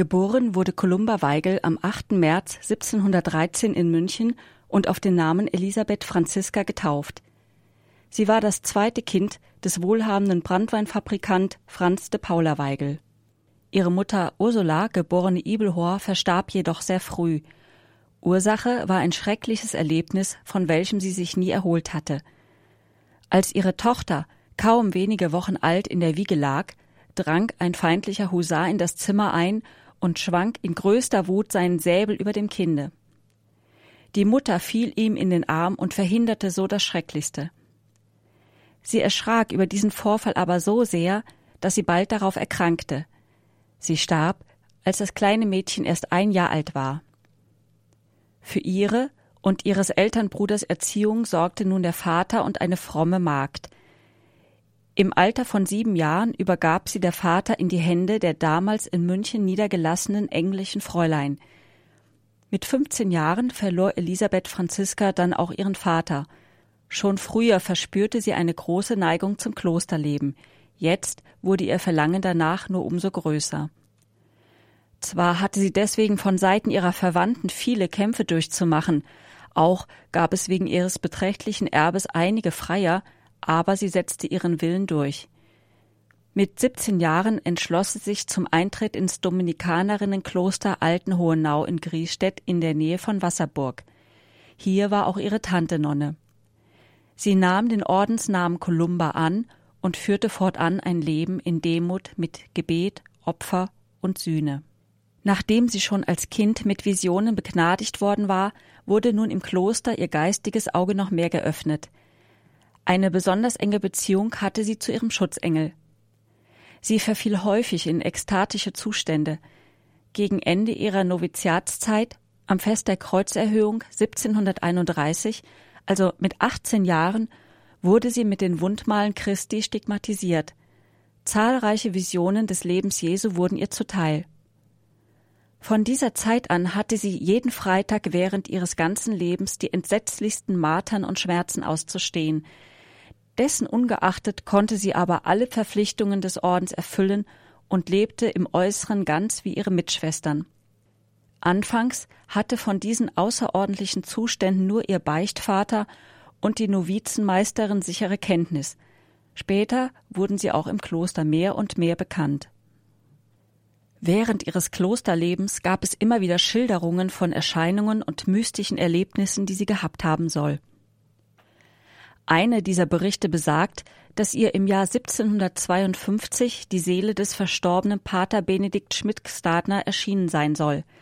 Geboren wurde Columba Weigel am 8. März 1713 in München und auf den Namen Elisabeth Franziska getauft. Sie war das zweite Kind des wohlhabenden Brandweinfabrikant Franz de Paula Weigel. Ihre Mutter Ursula, geborene Ibelhor, verstarb jedoch sehr früh. Ursache war ein schreckliches Erlebnis, von welchem sie sich nie erholt hatte. Als ihre Tochter kaum wenige Wochen alt in der Wiege lag, drang ein feindlicher Husar in das Zimmer ein und schwang in größter Wut seinen Säbel über dem Kinde. Die Mutter fiel ihm in den Arm und verhinderte so das Schrecklichste. Sie erschrak über diesen Vorfall aber so sehr, dass sie bald darauf erkrankte. Sie starb, als das kleine Mädchen erst ein Jahr alt war. Für ihre und ihres Elternbruders Erziehung sorgte nun der Vater und eine fromme Magd. Im Alter von sieben Jahren übergab sie der Vater in die Hände der damals in München niedergelassenen englischen Fräulein. Mit 15 Jahren verlor Elisabeth Franziska dann auch ihren Vater – Schon früher verspürte sie eine große Neigung zum Klosterleben, jetzt wurde ihr Verlangen danach nur umso größer. Zwar hatte sie deswegen von Seiten ihrer Verwandten viele Kämpfe durchzumachen, auch gab es wegen ihres beträchtlichen Erbes einige Freier, aber sie setzte ihren Willen durch. Mit 17 Jahren entschloss sie sich zum Eintritt ins Dominikanerinnenkloster Altenhohenau in Griesstedt in der Nähe von Wasserburg. Hier war auch ihre Tante Nonne. Sie nahm den Ordensnamen Columba an und führte fortan ein Leben in Demut mit Gebet, Opfer und Sühne. Nachdem sie schon als Kind mit Visionen begnadigt worden war, wurde nun im Kloster ihr geistiges Auge noch mehr geöffnet. Eine besonders enge Beziehung hatte sie zu ihrem Schutzengel. Sie verfiel häufig in ekstatische Zustände. Gegen Ende ihrer Noviziatszeit, am Fest der Kreuzerhöhung 1731, also mit 18 Jahren, wurde sie mit den Wundmalen Christi stigmatisiert. Zahlreiche Visionen des Lebens Jesu wurden ihr zuteil. Von dieser Zeit an hatte sie jeden Freitag während ihres ganzen Lebens die entsetzlichsten Martern und Schmerzen auszustehen. Dessen ungeachtet konnte sie aber alle Verpflichtungen des Ordens erfüllen und lebte im Äußeren ganz wie ihre Mitschwestern. Anfangs hatte von diesen außerordentlichen Zuständen nur ihr Beichtvater und die Novizenmeisterin sichere Kenntnis. Später wurden sie auch im Kloster mehr und mehr bekannt. Während ihres Klosterlebens gab es immer wieder Schilderungen von Erscheinungen und mystischen Erlebnissen, die sie gehabt haben soll. Eine dieser Berichte besagt, dass ihr im Jahr 1752 die Seele des verstorbenen Pater Benedikt Schmidt-Stadner erschienen sein soll –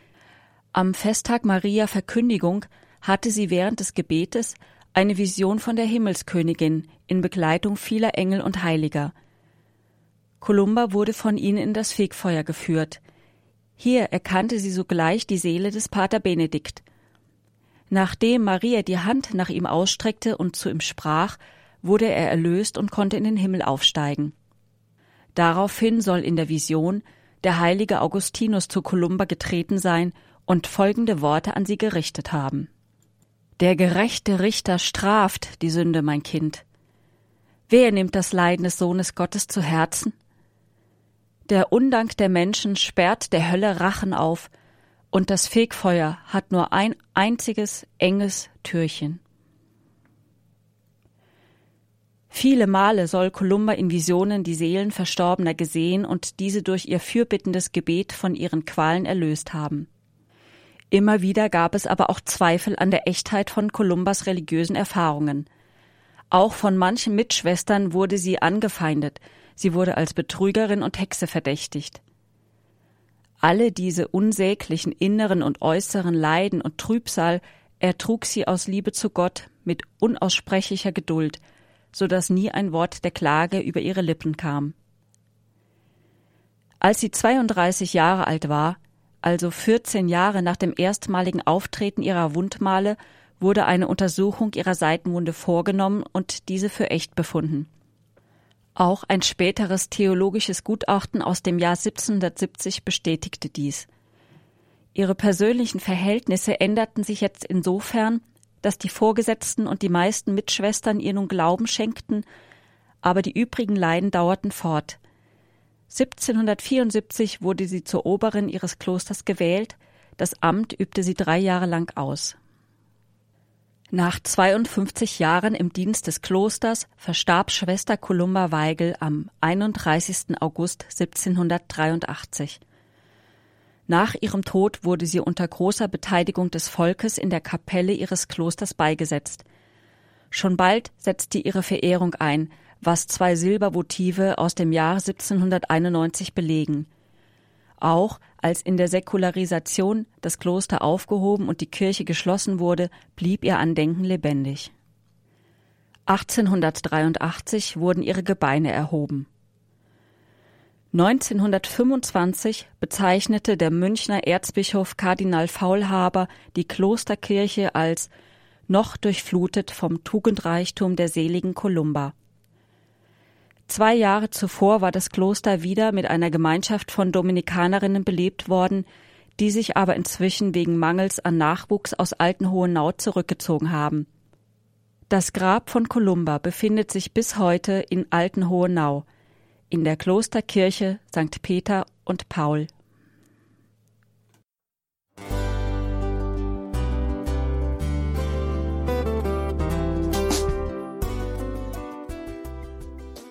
am Festtag Maria Verkündigung hatte sie während des Gebetes eine Vision von der Himmelskönigin in Begleitung vieler Engel und Heiliger. Kolumba wurde von ihnen in das Fegfeuer geführt. Hier erkannte sie sogleich die Seele des Pater Benedikt. Nachdem Maria die Hand nach ihm ausstreckte und zu ihm sprach, wurde er erlöst und konnte in den Himmel aufsteigen. Daraufhin soll in der Vision der heilige Augustinus zu Kolumba getreten sein und folgende Worte an sie gerichtet haben. Der gerechte Richter straft die Sünde, mein Kind. Wer nimmt das Leiden des Sohnes Gottes zu Herzen? Der Undank der Menschen sperrt der Hölle Rachen auf, und das Fegfeuer hat nur ein einziges enges Türchen. Viele Male soll Kolumba in Visionen die Seelen Verstorbener gesehen und diese durch ihr fürbittendes Gebet von ihren Qualen erlöst haben. Immer wieder gab es aber auch Zweifel an der Echtheit von Kolumbas religiösen Erfahrungen. Auch von manchen Mitschwestern wurde sie angefeindet, sie wurde als Betrügerin und Hexe verdächtigt. Alle diese unsäglichen inneren und äußeren Leiden und Trübsal ertrug sie aus Liebe zu Gott mit unaussprechlicher Geduld, so dass nie ein Wort der Klage über ihre Lippen kam. Als sie 32 Jahre alt war, also 14 Jahre nach dem erstmaligen Auftreten ihrer Wundmale, wurde eine Untersuchung ihrer Seitenwunde vorgenommen und diese für echt befunden. Auch ein späteres theologisches Gutachten aus dem Jahr 1770 bestätigte dies. Ihre persönlichen Verhältnisse änderten sich jetzt insofern, dass die Vorgesetzten und die meisten Mitschwestern ihr nun Glauben schenkten, aber die übrigen Leiden dauerten fort. 1774 wurde sie zur Oberin ihres Klosters gewählt, das Amt übte sie drei Jahre lang aus. Nach 52 Jahren im Dienst des Klosters verstarb Schwester Columba Weigel am 31. August 1783. Nach ihrem Tod wurde sie unter großer Beteiligung des Volkes in der Kapelle ihres Klosters beigesetzt. Schon bald setzte ihre Verehrung ein, was zwei Silbervotive aus dem Jahr 1791 belegen. Auch als in der Säkularisation das Kloster aufgehoben und die Kirche geschlossen wurde, blieb ihr Andenken lebendig. 1883 wurden ihre Gebeine erhoben. 1925 bezeichnete der Münchner Erzbischof Kardinal Faulhaber die Klosterkirche als noch durchflutet vom Tugendreichtum der seligen Kolumba. Zwei Jahre zuvor war das Kloster wieder mit einer Gemeinschaft von Dominikanerinnen belebt worden, die sich aber inzwischen wegen Mangels an Nachwuchs aus Altenhohenau zurückgezogen haben. Das Grab von Kolumba befindet sich bis heute in Altenhohenau, in der Klosterkirche St. Peter und Paul.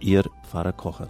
Ihr Pfarrer Kocher.